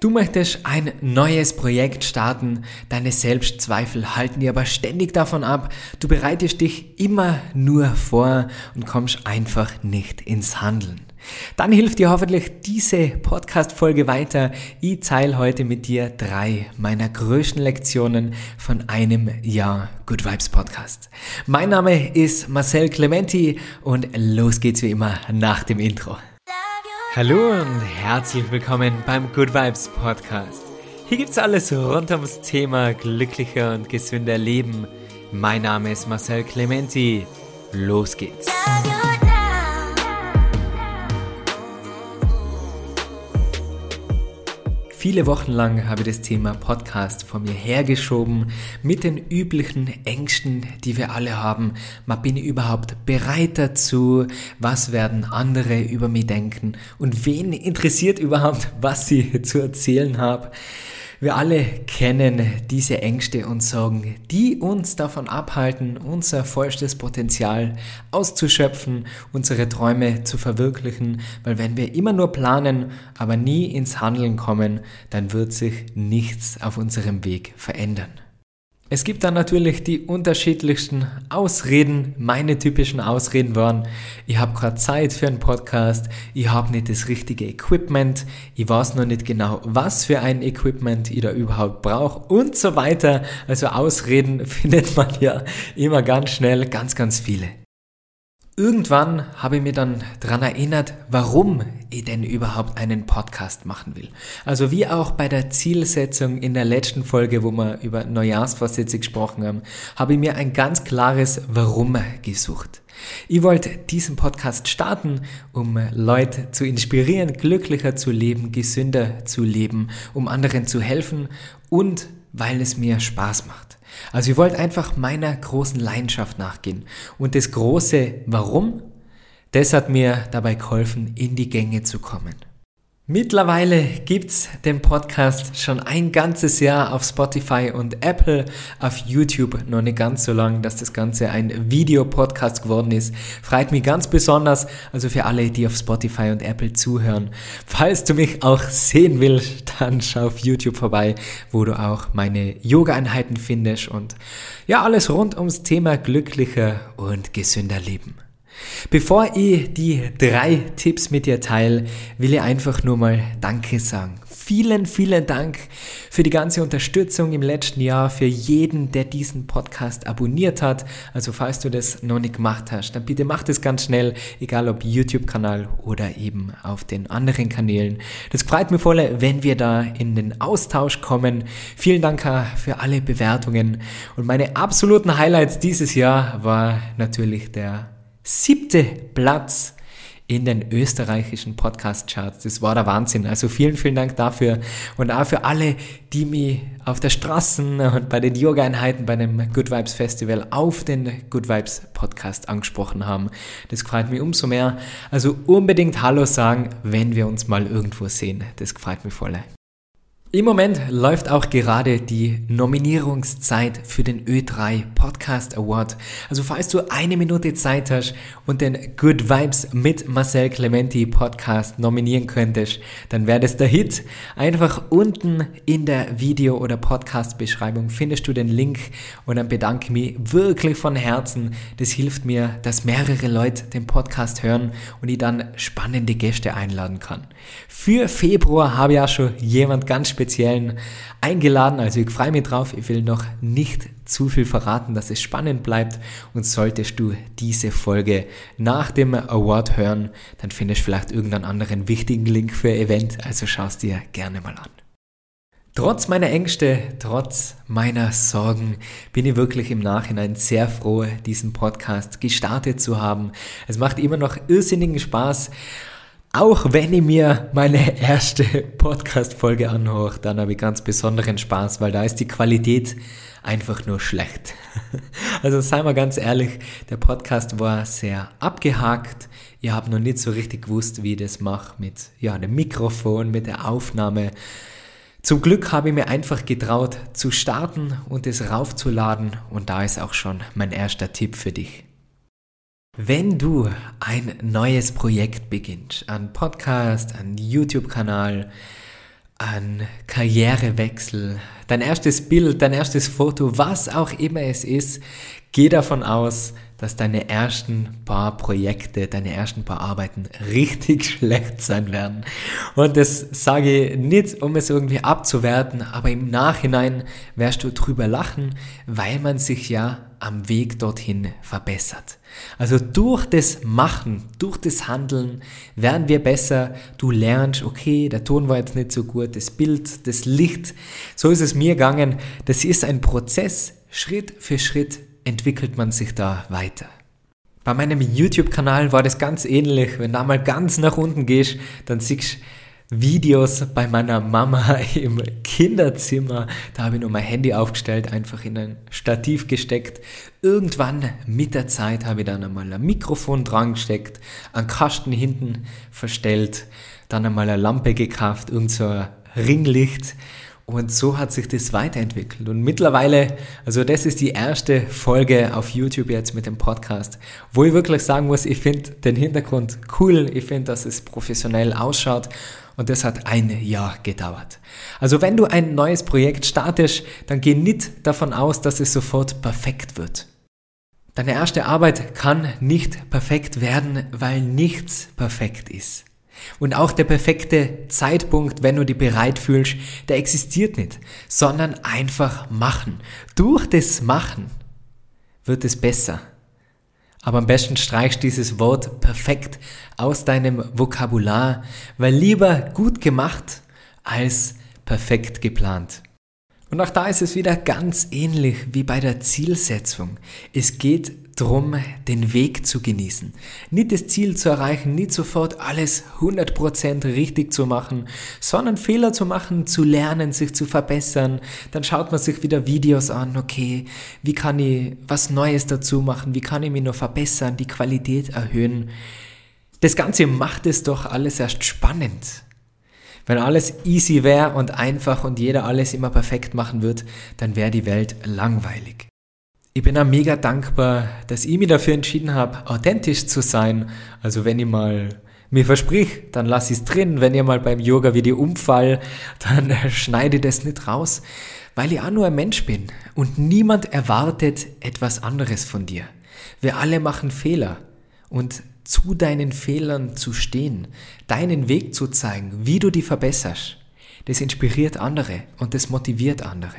Du möchtest ein neues Projekt starten, deine Selbstzweifel halten dir aber ständig davon ab, du bereitest dich immer nur vor und kommst einfach nicht ins Handeln. Dann hilft dir hoffentlich diese Podcast-Folge weiter. Ich teile heute mit dir drei meiner größten Lektionen von einem Jahr Good Vibes Podcast. Mein Name ist Marcel Clementi und los geht's wie immer nach dem Intro. Hallo und herzlich willkommen beim Good Vibes Podcast. Hier gibt's alles rund ums Thema glücklicher und gesünder Leben. Mein Name ist Marcel Clementi. Los geht's. Viele Wochen lang habe ich das Thema Podcast vor mir hergeschoben mit den üblichen Ängsten, die wir alle haben. Man bin ich überhaupt bereit dazu? Was werden andere über mich denken? Und wen interessiert überhaupt, was ich zu erzählen habe? Wir alle kennen diese Ängste und Sorgen, die uns davon abhalten, unser vollstes Potenzial auszuschöpfen, unsere Träume zu verwirklichen, weil wenn wir immer nur planen, aber nie ins Handeln kommen, dann wird sich nichts auf unserem Weg verändern. Es gibt dann natürlich die unterschiedlichsten Ausreden. Meine typischen Ausreden waren, ich habe gerade Zeit für einen Podcast, ich habe nicht das richtige Equipment, ich weiß noch nicht genau, was für ein Equipment ich da überhaupt brauche und so weiter. Also Ausreden findet man ja immer ganz schnell, ganz, ganz viele. Irgendwann habe ich mir dann daran erinnert, warum ich denn überhaupt einen Podcast machen will. Also wie auch bei der Zielsetzung in der letzten Folge, wo wir über Neujahrsvorsätze gesprochen haben, habe ich mir ein ganz klares Warum gesucht. Ich wollte diesen Podcast starten, um Leute zu inspirieren, glücklicher zu leben, gesünder zu leben, um anderen zu helfen und weil es mir Spaß macht. Also ich wollte einfach meiner großen Leidenschaft nachgehen. Und das große Warum, das hat mir dabei geholfen, in die Gänge zu kommen. Mittlerweile gibt's den Podcast schon ein ganzes Jahr auf Spotify und Apple, auf YouTube noch nicht ganz so lang, dass das Ganze ein Videopodcast geworden ist. Freut mich ganz besonders, also für alle, die auf Spotify und Apple zuhören. Falls du mich auch sehen willst, dann schau auf YouTube vorbei, wo du auch meine Yoga-Einheiten findest und ja, alles rund ums Thema glücklicher und gesünder Leben. Bevor ich die drei Tipps mit dir teile, will ich einfach nur mal Danke sagen. Vielen, vielen Dank für die ganze Unterstützung im letzten Jahr, für jeden, der diesen Podcast abonniert hat. Also falls du das noch nicht gemacht hast, dann bitte mach das ganz schnell, egal ob YouTube-Kanal oder eben auf den anderen Kanälen. Das freut mich voll, wenn wir da in den Austausch kommen. Vielen Dank für alle Bewertungen. Und meine absoluten Highlights dieses Jahr war natürlich der siebte Platz in den österreichischen Podcast-Charts. Das war der Wahnsinn. Also vielen, vielen Dank dafür und auch für alle, die mich auf der Straße und bei den Yoga-Einheiten bei dem Good Vibes Festival auf den Good Vibes Podcast angesprochen haben. Das freut mich umso mehr. Also unbedingt Hallo sagen, wenn wir uns mal irgendwo sehen. Das freut mich voll. Im Moment läuft auch gerade die Nominierungszeit für den Ö3 Podcast Award. Also falls du eine Minute Zeit hast und den Good Vibes mit Marcel Clementi Podcast nominieren könntest, dann wäre das der Hit. Einfach unten in der Video- oder Podcast-Beschreibung findest du den Link und dann bedanke ich mich wirklich von Herzen. Das hilft mir, dass mehrere Leute den Podcast hören und ich dann spannende Gäste einladen kann. Für Februar habe ich auch schon jemand ganz Speziellen eingeladen. Also ich freue mich drauf. Ich will noch nicht zu viel verraten, dass es spannend bleibt. Und solltest du diese Folge nach dem Award hören, dann findest du vielleicht irgendeinen anderen wichtigen Link für Event. Also schau es dir gerne mal an. Trotz meiner Ängste, trotz meiner Sorgen bin ich wirklich im Nachhinein sehr froh, diesen Podcast gestartet zu haben. Es macht immer noch irrsinnigen Spaß auch wenn ich mir meine erste Podcast-Folge anhöre, dann habe ich ganz besonderen Spaß, weil da ist die Qualität einfach nur schlecht. Also seien wir ganz ehrlich, der Podcast war sehr abgehakt. Ihr habt noch nicht so richtig gewusst, wie ich das mache mit ja, dem Mikrofon, mit der Aufnahme. Zum Glück habe ich mir einfach getraut zu starten und es raufzuladen und da ist auch schon mein erster Tipp für dich. Wenn du ein neues Projekt beginnst, ein Podcast, ein YouTube-Kanal, ein Karrierewechsel, dein erstes Bild, dein erstes Foto, was auch immer es ist, geh davon aus, dass deine ersten paar Projekte, deine ersten paar Arbeiten richtig schlecht sein werden. Und das sage ich nicht, um es irgendwie abzuwerten, aber im Nachhinein wirst du drüber lachen, weil man sich ja am Weg dorthin verbessert. Also durch das Machen, durch das Handeln werden wir besser. Du lernst, okay, der Ton war jetzt nicht so gut, das Bild, das Licht. So ist es mir gegangen. Das ist ein Prozess. Schritt für Schritt entwickelt man sich da weiter. Bei meinem YouTube-Kanal war das ganz ähnlich. Wenn du mal ganz nach unten gehst, dann siehst du Videos bei meiner Mama im Kinderzimmer. Da habe ich nur mein Handy aufgestellt, einfach in ein Stativ gesteckt. Irgendwann mit der Zeit habe ich dann einmal ein Mikrofon dran gesteckt, einen Kasten hinten verstellt, dann einmal eine Lampe gekauft, irgend so ein Ringlicht und so hat sich das weiterentwickelt. Und mittlerweile, also das ist die erste Folge auf YouTube jetzt mit dem Podcast, wo ich wirklich sagen muss, ich finde den Hintergrund cool, ich finde, dass es professionell ausschaut und das hat ein Jahr gedauert. Also wenn du ein neues Projekt startest, dann geh nicht davon aus, dass es sofort perfekt wird. Deine erste Arbeit kann nicht perfekt werden, weil nichts perfekt ist. Und auch der perfekte Zeitpunkt, wenn du dich bereit fühlst, der existiert nicht, sondern einfach machen. Durch das Machen wird es besser. Aber am besten streichst dieses Wort perfekt aus deinem Vokabular, weil lieber gut gemacht als perfekt geplant. Und auch da ist es wieder ganz ähnlich wie bei der Zielsetzung. Es geht darum, den Weg zu genießen. Nicht das Ziel zu erreichen, nicht sofort alles 100% richtig zu machen, sondern Fehler zu machen, zu lernen, sich zu verbessern. Dann schaut man sich wieder Videos an, okay, wie kann ich was Neues dazu machen, wie kann ich mich noch verbessern, die Qualität erhöhen. Das Ganze macht es doch alles erst spannend. Wenn alles easy wäre und einfach und jeder alles immer perfekt machen wird, dann wäre die Welt langweilig. Ich bin auch mega dankbar, dass ich mich dafür entschieden habe, authentisch zu sein. Also wenn ich mal mir versprich, dann lass ich es drin. Wenn ihr mal beim Yoga wie die umfall, dann schneide das nicht raus, weil ich auch nur ein Mensch bin und niemand erwartet etwas anderes von dir. Wir alle machen Fehler und zu deinen Fehlern zu stehen, deinen Weg zu zeigen, wie du die verbesserst, das inspiriert andere und das motiviert andere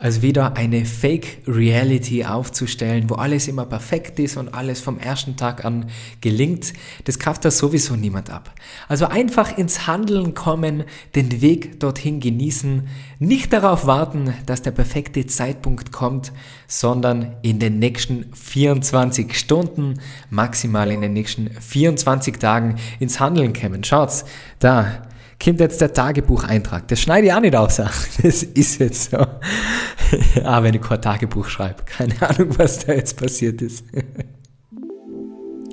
als wieder eine Fake Reality aufzustellen, wo alles immer perfekt ist und alles vom ersten Tag an gelingt, das kauft da sowieso niemand ab. Also einfach ins Handeln kommen, den Weg dorthin genießen, nicht darauf warten, dass der perfekte Zeitpunkt kommt, sondern in den nächsten 24 Stunden, maximal in den nächsten 24 Tagen ins Handeln kommen. Schaut's, da kommt jetzt der Tagebucheintrag. Das schneide ich auch nicht aus. Das ist jetzt so. ah, wenn ich kein Tagebuch schreibe. Keine Ahnung, was da jetzt passiert ist.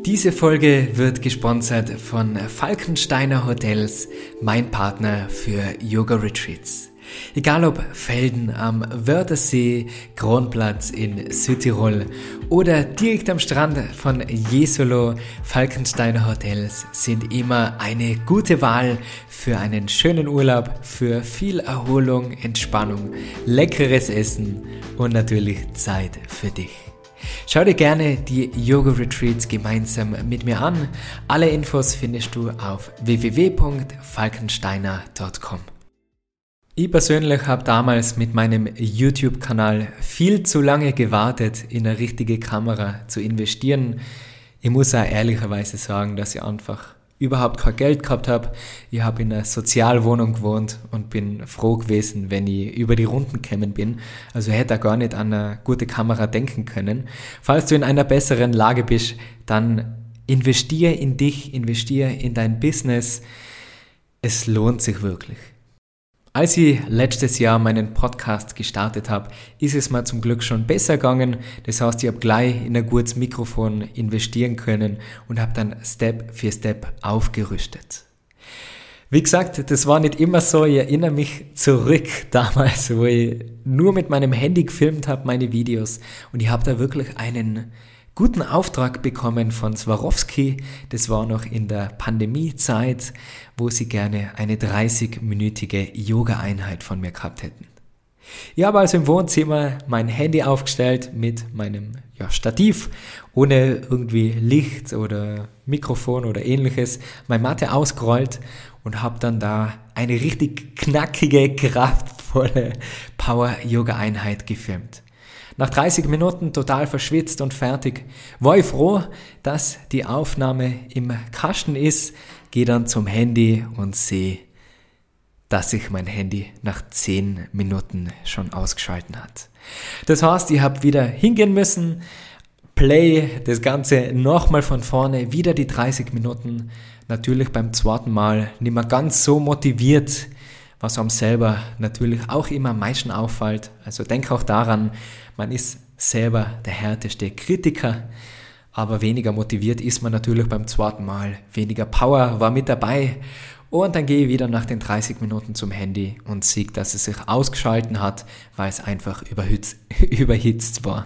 Diese Folge wird gesponsert von Falkensteiner Hotels, mein Partner für Yoga Retreats. Egal ob Felden am Wörthersee, Kronplatz in Südtirol oder direkt am Strand von Jesolo, Falkensteiner Hotels sind immer eine gute Wahl für einen schönen Urlaub, für viel Erholung, Entspannung, leckeres Essen und natürlich Zeit für dich. Schau dir gerne die Yoga Retreats gemeinsam mit mir an. Alle Infos findest du auf www.falkensteiner.com. Ich persönlich habe damals mit meinem YouTube-Kanal viel zu lange gewartet, in eine richtige Kamera zu investieren. Ich muss auch ehrlicherweise sagen, dass ich einfach überhaupt kein Geld gehabt habe. Ich habe in einer Sozialwohnung gewohnt und bin froh gewesen, wenn ich über die Runden gekommen bin. Also hätte ich gar nicht an eine gute Kamera denken können. Falls du in einer besseren Lage bist, dann investiere in dich, investiere in dein Business. Es lohnt sich wirklich. Als ich letztes Jahr meinen Podcast gestartet habe, ist es mir zum Glück schon besser gegangen. Das heißt, ich habe gleich in ein gutes Mikrofon investieren können und habe dann Step für Step aufgerüstet. Wie gesagt, das war nicht immer so. Ich erinnere mich zurück damals, wo ich nur mit meinem Handy gefilmt habe, meine Videos. Und ich habe da wirklich einen guten Auftrag bekommen von Swarovski. Das war noch in der Pandemiezeit, wo sie gerne eine 30-minütige Yoga-Einheit von mir gehabt hätten. Ich habe also im Wohnzimmer mein Handy aufgestellt mit meinem ja, Stativ, ohne irgendwie Licht oder Mikrofon oder ähnliches, meine Matte ausgerollt und habe dann da eine richtig knackige, kraftvolle Power-Yoga-Einheit gefilmt. Nach 30 Minuten total verschwitzt und fertig, war ich froh, dass die Aufnahme im Kasten ist, gehe dann zum Handy und sehe, dass sich mein Handy nach 10 Minuten schon ausgeschalten hat. Das heißt, ich habe wieder hingehen müssen, Play, das Ganze nochmal von vorne, wieder die 30 Minuten. Natürlich beim zweiten Mal nicht mehr ganz so motiviert, was einem selber natürlich auch immer am meisten auffällt. Also denk auch daran, man ist selber der härteste Kritiker, aber weniger motiviert ist man natürlich beim zweiten Mal. Weniger Power war mit dabei und dann gehe ich wieder nach den 30 Minuten zum Handy und sehe, dass es sich ausgeschalten hat, weil es einfach überhitzt war.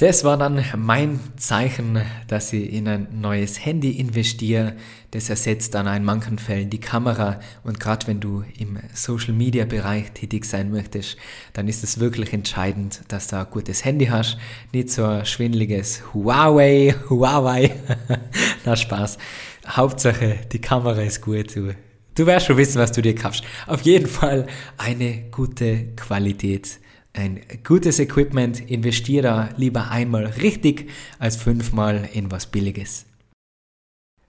Das war dann mein Zeichen, dass ich in ein neues Handy investiere. Das ersetzt dann in manchen Fällen die Kamera. Und gerade wenn du im Social Media Bereich tätig sein möchtest, dann ist es wirklich entscheidend, dass du ein gutes Handy hast. Nicht so ein schwindeliges Huawei, Huawei. Na Spaß. Hauptsache, die Kamera ist gut. Du, du wirst schon wissen, was du dir kaufst. Auf jeden Fall eine gute Qualität ein gutes Equipment, investiere lieber einmal richtig als fünfmal in was Billiges.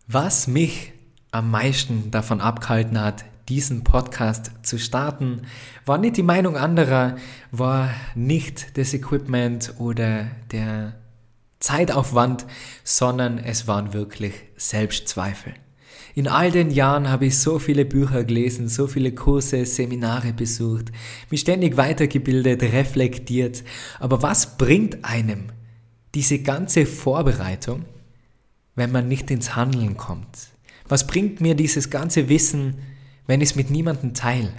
Was mich am meisten davon abgehalten hat, diesen Podcast zu starten, war nicht die Meinung anderer, war nicht das Equipment oder der Zeitaufwand, sondern es waren wirklich Selbstzweifel. In all den Jahren habe ich so viele Bücher gelesen, so viele Kurse, Seminare besucht, mich ständig weitergebildet, reflektiert. Aber was bringt einem diese ganze Vorbereitung, wenn man nicht ins Handeln kommt? Was bringt mir dieses ganze Wissen, wenn ich es mit niemandem teile?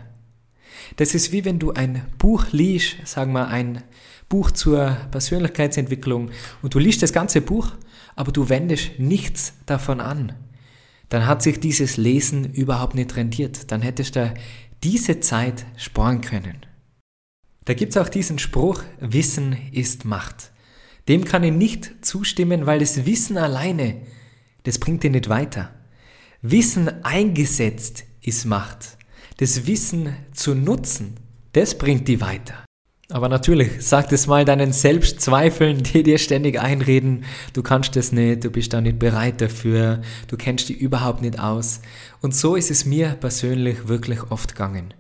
Das ist wie wenn du ein Buch liest, sagen wir ein Buch zur Persönlichkeitsentwicklung und du liest das ganze Buch, aber du wendest nichts davon an dann hat sich dieses Lesen überhaupt nicht rentiert. Dann hättest du diese Zeit sparen können. Da gibt es auch diesen Spruch, Wissen ist Macht. Dem kann ich nicht zustimmen, weil das Wissen alleine, das bringt dir nicht weiter. Wissen eingesetzt ist Macht. Das Wissen zu nutzen, das bringt die weiter. Aber natürlich, sag das mal deinen Selbstzweifeln, die dir ständig einreden, du kannst das nicht, du bist da nicht bereit dafür, du kennst die überhaupt nicht aus. Und so ist es mir persönlich wirklich oft gegangen.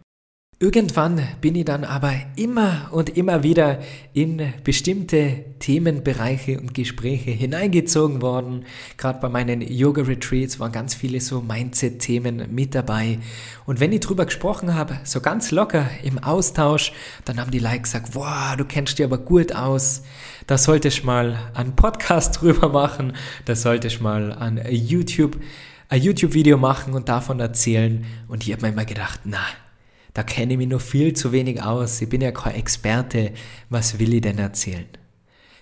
Irgendwann bin ich dann aber immer und immer wieder in bestimmte Themenbereiche und Gespräche hineingezogen worden. Gerade bei meinen Yoga-Retreats waren ganz viele so Mindset-Themen mit dabei. Und wenn ich drüber gesprochen habe, so ganz locker im Austausch, dann haben die Leute gesagt, wow, du kennst dich aber gut aus. Da solltest du mal einen Podcast drüber machen. Da solltest du mal an YouTube, ein YouTube-Video machen und davon erzählen. Und ich habe mir immer gedacht, na, da kenne ich mich noch viel zu wenig aus. Ich bin ja kein Experte. Was will ich denn erzählen?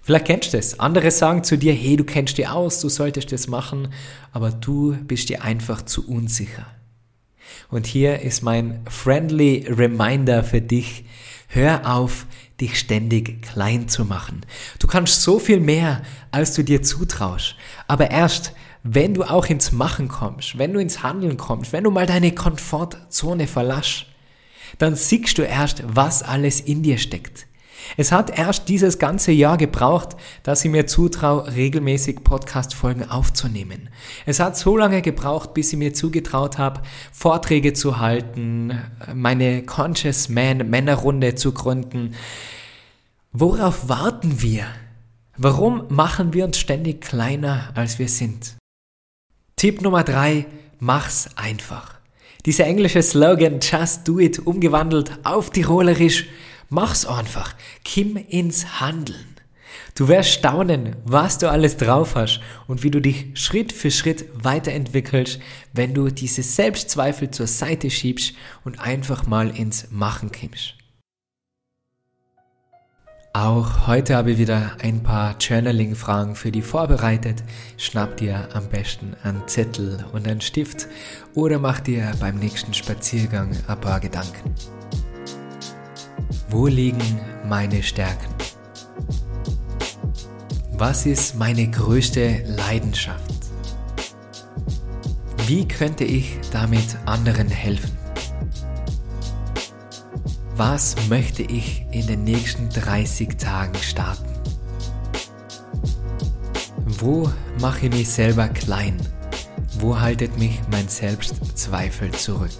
Vielleicht kennst du das. Andere sagen zu dir, hey, du kennst dich aus, du solltest das machen, aber du bist dir einfach zu unsicher. Und hier ist mein friendly Reminder für dich. Hör auf, dich ständig klein zu machen. Du kannst so viel mehr, als du dir zutraust. Aber erst, wenn du auch ins Machen kommst, wenn du ins Handeln kommst, wenn du mal deine Komfortzone verlassst, dann siehst du erst, was alles in dir steckt. Es hat erst dieses ganze Jahr gebraucht, dass ich mir zutraue, regelmäßig Podcast-Folgen aufzunehmen. Es hat so lange gebraucht, bis ich mir zugetraut habe, Vorträge zu halten, meine Conscious Man Männerrunde zu gründen. Worauf warten wir? Warum machen wir uns ständig kleiner, als wir sind? Tipp Nummer drei: Mach's einfach. Dieser englische Slogan Just Do It umgewandelt auf Tirolerisch. Mach's einfach. Kim ins Handeln. Du wirst staunen, was du alles drauf hast und wie du dich Schritt für Schritt weiterentwickelst, wenn du diese Selbstzweifel zur Seite schiebst und einfach mal ins Machen kommst. Auch heute habe ich wieder ein paar Journaling-Fragen für dich vorbereitet. Schnapp dir am besten einen Zettel und einen Stift oder mach dir beim nächsten Spaziergang ein paar Gedanken. Wo liegen meine Stärken? Was ist meine größte Leidenschaft? Wie könnte ich damit anderen helfen? Was möchte ich in den nächsten 30 Tagen starten? Wo mache ich mich selber klein? Wo haltet mich mein Selbstzweifel zurück?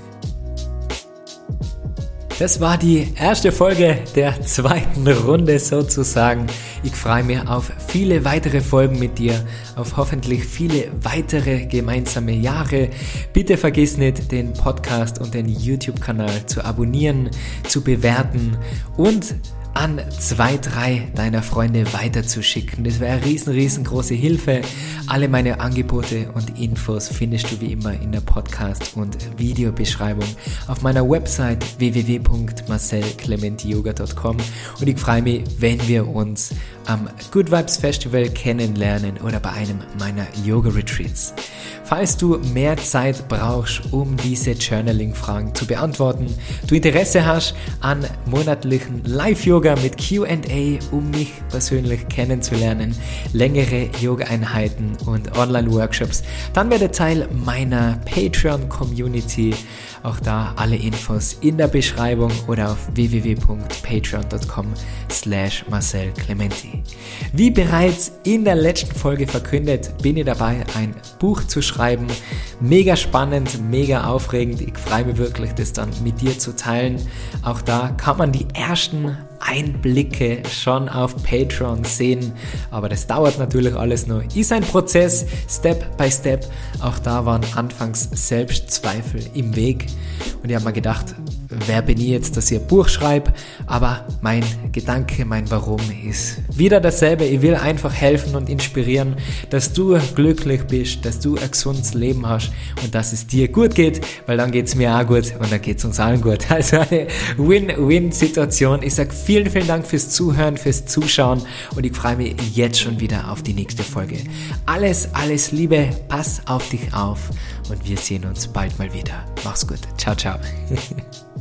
Das war die erste Folge der zweiten Runde sozusagen. Ich freue mich auf viele weitere Folgen mit dir, auf hoffentlich viele weitere gemeinsame Jahre. Bitte vergiss nicht, den Podcast und den YouTube-Kanal zu abonnieren, zu bewerten und an zwei, drei deiner Freunde weiterzuschicken. Das wäre eine riesen, riesengroße Hilfe. Alle meine Angebote und Infos findest du wie immer in der Podcast- und Videobeschreibung auf meiner Website www.marcelclementiyoga.com und ich freue mich, wenn wir uns am Good Vibes Festival kennenlernen oder bei einem meiner Yoga Retreats. Falls du mehr Zeit brauchst, um diese Journaling-Fragen zu beantworten, du Interesse hast an monatlichen Live-Yoga mit QA, um mich persönlich kennenzulernen, längere Yoga-Einheiten und Online-Workshops, dann werde Teil meiner Patreon-Community. Auch da alle Infos in der Beschreibung oder auf www.patreon.com slash Marcel Clementi. Wie bereits in der letzten Folge verkündet, bin ich dabei, ein Buch zu schreiben. Mega spannend, mega aufregend. Ich freue mich wirklich, das dann mit dir zu teilen. Auch da kann man die ersten Einblicke schon auf Patreon sehen. Aber das dauert natürlich alles nur. Ist ein Prozess, Step by Step. Auch da waren anfangs Selbstzweifel im Weg. Und ich habe mir gedacht, wer bin ich jetzt, dass ich ein Buch schreibe? Aber mein Gedanke, mein Warum ist wieder dasselbe. Ich will einfach helfen und inspirieren, dass du glücklich bist, dass du ein gesundes Leben hast und dass es dir gut geht, weil dann geht es mir auch gut und dann geht es uns allen gut. Also eine Win-Win-Situation. Ich sage vielen, vielen Dank fürs Zuhören, fürs Zuschauen und ich freue mich jetzt schon wieder auf die nächste Folge. Alles, alles Liebe, pass auf dich auf und wir sehen uns bald mal wieder. Mach's gut. Ciao, ciao.